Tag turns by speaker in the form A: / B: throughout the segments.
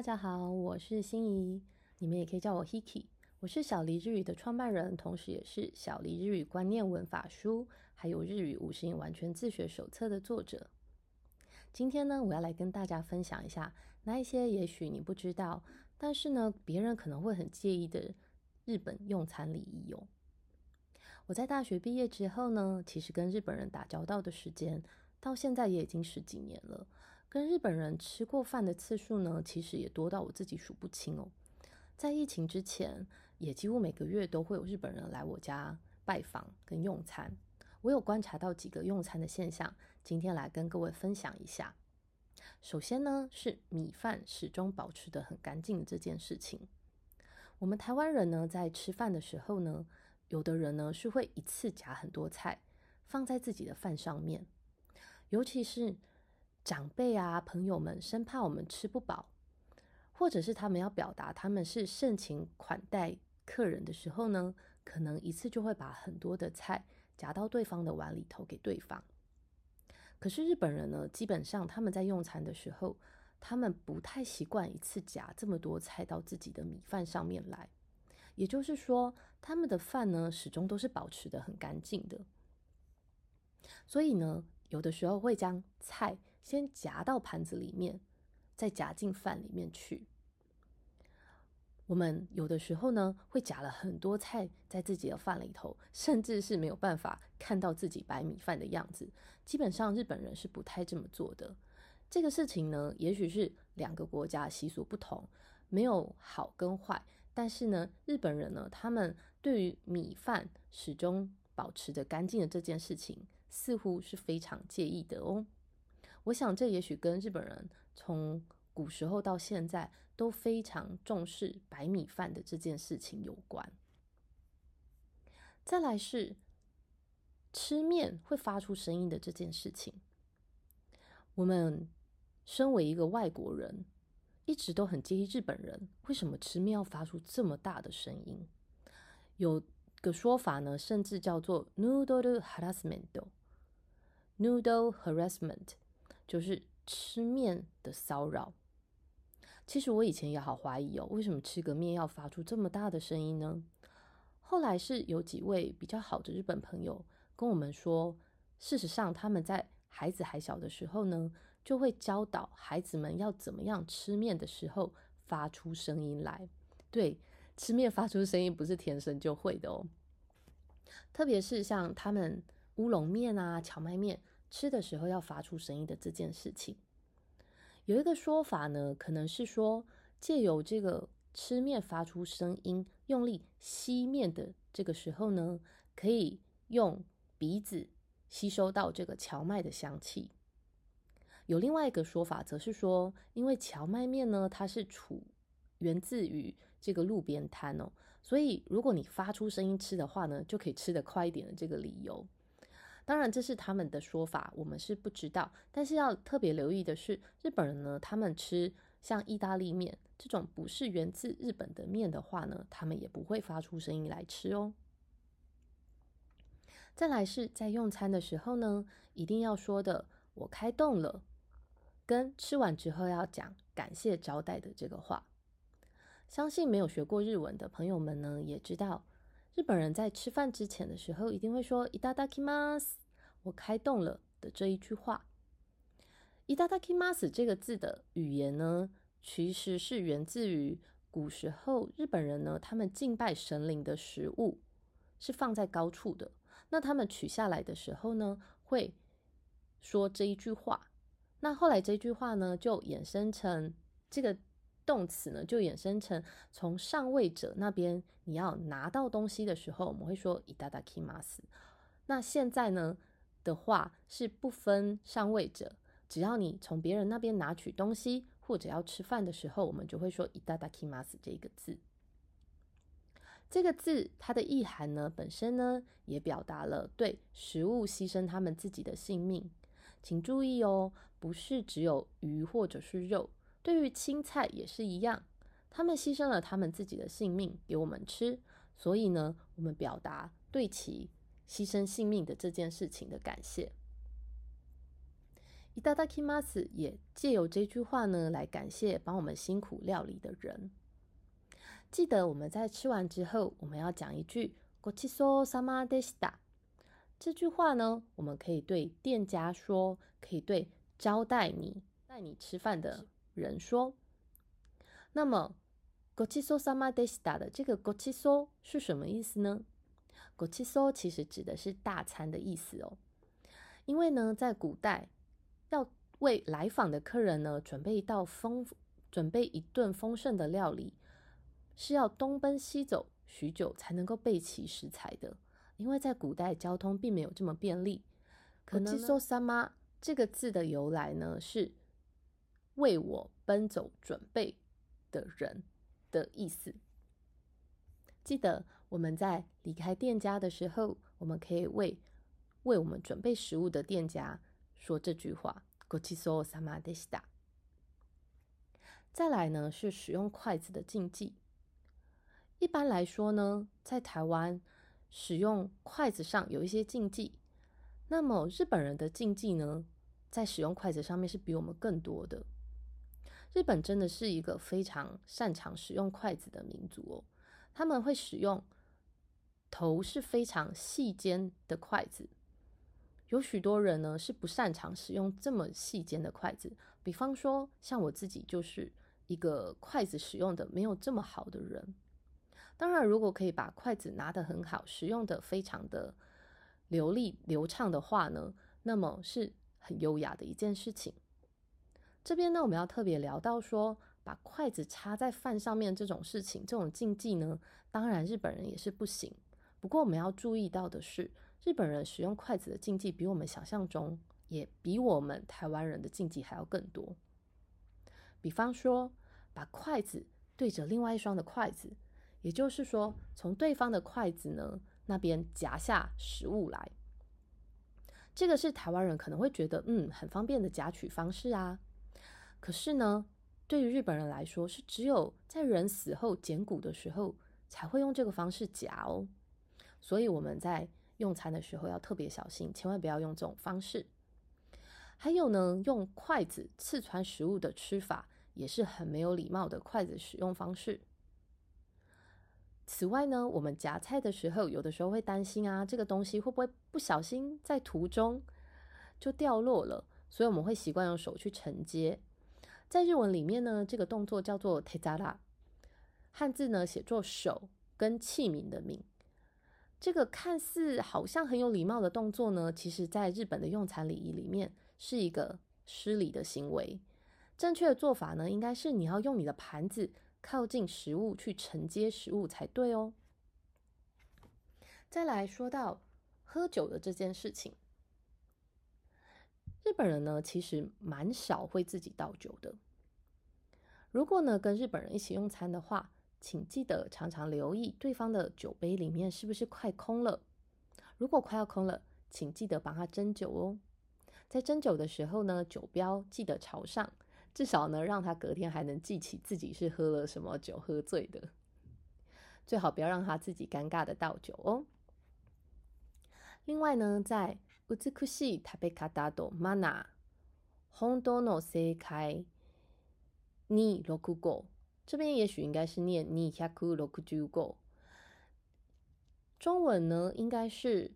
A: 大家好，我是心怡，你们也可以叫我 Hiki。我是小黎日语的创办人，同时也是小黎日语观念文法书，还有日语五十音完全自学手册的作者。今天呢，我要来跟大家分享一下那一些也许你不知道，但是呢，别人可能会很介意的日本用餐礼仪哦。我在大学毕业之后呢，其实跟日本人打交道的时间，到现在也已经十几年了。跟日本人吃过饭的次数呢，其实也多到我自己数不清哦。在疫情之前，也几乎每个月都会有日本人来我家拜访跟用餐。我有观察到几个用餐的现象，今天来跟各位分享一下。首先呢，是米饭始终保持得很干净的这件事情。我们台湾人呢，在吃饭的时候呢，有的人呢是会一次夹很多菜放在自己的饭上面，尤其是。长辈啊，朋友们生怕我们吃不饱，或者是他们要表达他们是盛情款待客人的时候呢，可能一次就会把很多的菜夹到对方的碗里头给对方。可是日本人呢，基本上他们在用餐的时候，他们不太习惯一次夹这么多菜到自己的米饭上面来，也就是说，他们的饭呢始终都是保持的很干净的。所以呢，有的时候会将菜。先夹到盘子里面，再夹进饭里面去。我们有的时候呢，会夹了很多菜在自己的饭里头，甚至是没有办法看到自己白米饭的样子。基本上日本人是不太这么做的。这个事情呢，也许是两个国家习俗不同，没有好跟坏。但是呢，日本人呢，他们对于米饭始终保持着干净的这件事情，似乎是非常介意的哦。我想，这也许跟日本人从古时候到现在都非常重视白米饭的这件事情有关。再来是吃面会发出声音的这件事情。我们身为一个外国人，一直都很介意日本人为什么吃面要发出这么大的声音。有个说法呢，甚至叫做 “noodle harassment”，“noodle harassment”。就是吃面的骚扰。其实我以前也好怀疑哦，为什么吃个面要发出这么大的声音呢？后来是有几位比较好的日本朋友跟我们说，事实上他们在孩子还小的时候呢，就会教导孩子们要怎么样吃面的时候发出声音来。对，吃面发出声音不是天生就会的哦，特别是像他们乌龙面啊、荞麦面。吃的时候要发出声音的这件事情，有一个说法呢，可能是说借由这个吃面发出声音，用力吸面的这个时候呢，可以用鼻子吸收到这个荞麦的香气。有另外一个说法，则是说，因为荞麦面呢，它是处源自于这个路边摊哦，所以如果你发出声音吃的话呢，就可以吃得快一点的这个理由。当然，这是他们的说法，我们是不知道。但是要特别留意的是，日本人呢，他们吃像意大利面这种不是源自日本的面的话呢，他们也不会发出声音来吃哦。再来是在用餐的时候呢，一定要说的“我开动了”，跟吃完之后要讲感谢招待的这个话。相信没有学过日文的朋友们呢，也知道。日本人在吃饭之前的时候，一定会说“いただきます”， 我开动了的这一句话。“いただきます”这个字的语言呢，其实是源自于古时候日本人呢，他们敬拜神灵的食物是放在高处的。那他们取下来的时候呢，会说这一句话。那后来这句话呢，就衍生成这个。动词呢，就衍生成从上位者那边你要拿到东西的时候，我们会说いただきます。那现在呢 的话是不分上位者，只要你从别人那边拿取东西或者要吃饭的时候，我们就会说いただきます这个字。这个字它的意涵呢，本身呢也表达了对食物牺牲他们自己的性命。请注意哦，不是只有鱼或者是肉。对于青菜也是一样，他们牺牲了他们自己的性命给我们吃，所以呢，我们表达对其 牺牲性命的这件事情的感谢。 いただきます也借由这句话呢来感谢帮我们辛苦料理的人。记得我们在吃完之后，我们要讲一句ごちそうさまでした。这句话呢，我们可以对店家说，可以对招待你、带你吃饭的人说。那么ごちそうさまでした的这个ごちそう是什么意思呢？ ごちそう其实指的是大餐的意思哦。因为呢，在古代要为来访的客人呢准备一道丰准备一顿丰盛的料理。是要东奔西走许久才能够备齐食材的，因为在古代交通并没有这么便利。可能说“三妈”这个字的由来呢，是为我奔走准备的人的意思。记得 我们在离开店家的时候，我们可以为为我们准备食物的店家说这句话：“ごちそうさまでした。”再来呢，是使用筷子的禁忌。一般来说呢，在台湾使用筷子上有一些禁忌。那么日本人的禁忌呢，在使用筷子上面是比我们更多的。日本真的是一个非常擅长使用筷子的民族哦。他们会使用 头是非常细尖的筷子。有许多人呢是不擅长使用这么细尖的筷子。比方说，像我自己就是一个筷子使用的没有这么好的人。当然，如果可以把筷子拿得很好，使用的非常的流利流畅的话呢，那么是很优雅的一件事情。这边呢，我们要特别聊到说，把筷子插在饭上面这种事情，这种禁忌呢，当然日本人也是不行。不过我们要注意到的是，日本人使用筷子的禁忌比我们想象中，也比我们台湾人的禁忌还要更多。比方说，把筷子对着另外一双的筷子。也就是说，从对方的筷子呢那边夹下食物来，这个是台湾人可能会觉得嗯很方便的夹取方式啊。可是呢，对于日本人来说，是只有在人死后捡骨的时候才会用这个方式夹哦。所以我们在用餐的时候要特别小心，千万不要用这种方式。还有呢，用筷子刺穿食物的吃法也是很没有礼貌的筷子使用方式。此外呢，我们夹菜的时候，有的时候会担心啊，这个东西会不会不小心在途中就掉落了，所以我们会习惯用手去承接。在日文里面呢，这个动作叫做 tezara，汉字呢写作手跟器皿的皿。这个看似好像很有礼貌的动作呢，其实在日本的用餐礼仪里面是一个失礼的行为。正确的做法呢，应该是你要用你的盘子。靠近食物去承接食物才对哦。再来说到喝酒的这件事情，日本人呢其实蛮少会自己倒酒的。如果呢跟日本人一起用餐的话，请记得常常留意对方的酒杯里面是不是快空了。如果快要空了，请记得帮他斟酒哦。在斟酒的时候呢，酒标记得朝上。至少呢，让他隔天还能记起自己是喝了什么酒喝醉的。最好不要让他自己尴尬的倒酒哦。另外呢，在美しい食べ方とマナー、本当の正解に六五， 这边也许应该是念二百六十五。中文呢，应该是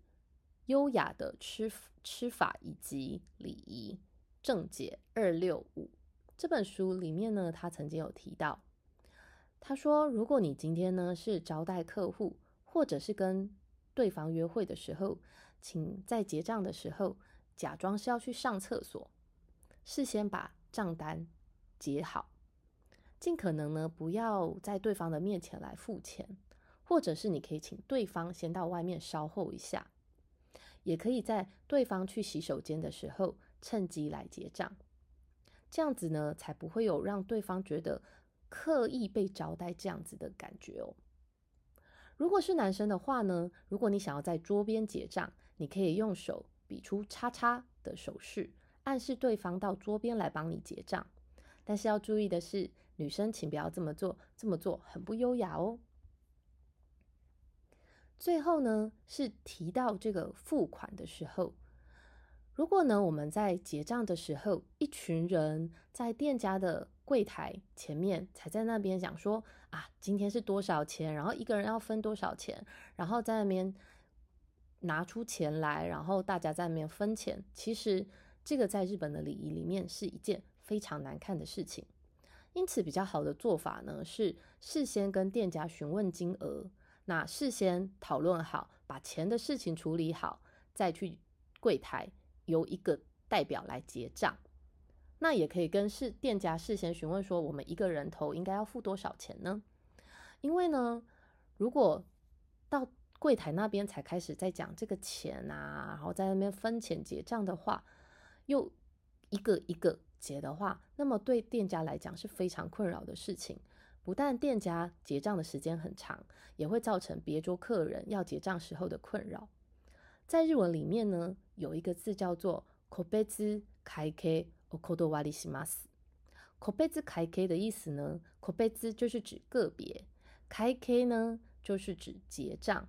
A: 优雅的吃吃法以及礼仪正解二六五。这本书里面呢，他曾经有提到，他说，如果你今天呢是招待客户，或者是跟对方约会的时候，请在结账的时候假装是要去上厕所，事先把账单结好，尽可能呢不要在对方的面前来付钱，或者是你可以请对方先到外面稍候一下，也可以在对方去洗手间的时候趁机来结账。这样子呢，才不会有让对方觉得刻意被招待这样子的感觉哦。如果是男生的话呢，如果你想要在桌边结账，你可以用手比出叉叉的手势，暗示对方到桌边来帮你结账。但是要注意的是，女生请不要这么做，这么做很不优雅哦。最后呢，是提到这个付款的时候，如果呢，我们在结账的时候，一群人在店家的柜台前面才在那边讲说啊，今天是多少钱，然后一个人要分多少钱，然后在那边拿出钱来，然后大家在那边分钱。其实这个在日本的礼仪里面是一件非常难看的事情。因此，比较好的做法呢是事先跟店家询问金额，那事先讨论好，把钱的事情处理好，再去柜台。由一个代表来结账，那也可以跟事店家事先询问说，我们一个人头应该要付多少钱呢？因为呢，如果到柜台那边才开始在讲这个钱啊，然后在那边分钱结账的话，又一个一个结的话，那么对店家来讲是非常困扰的事情。不但店家结账的时间很长，也会造成别桌客人要结账时候的困扰。在日文里面呢，有一个字叫做 “kobetsu kaike okodowari shimasu”。kobetsu kaike 的意思呢，kobetsu 就是指个别，kaike 呢就是指结账。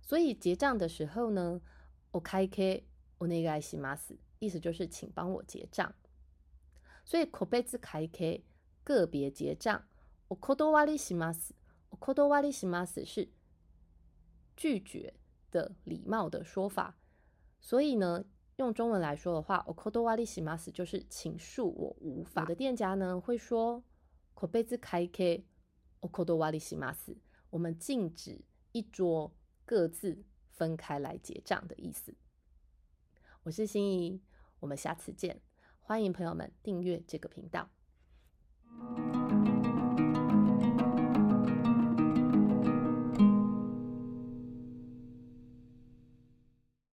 A: 所以结账的时候呢，okaike onegai shimasu，意思就是请帮我结账。所以，コ贝子开け个别结账。オコドワリします。オコドワリします是拒绝的礼貌的说法。所以呢，用中文来说的话，オコドワリします就是请恕我无法。我的店家呢会说，コ贝子开けオコドワリします。我们禁止一桌各自分开来结账的意思。我是心怡，我们下次见。欢迎朋友们订阅这个频道。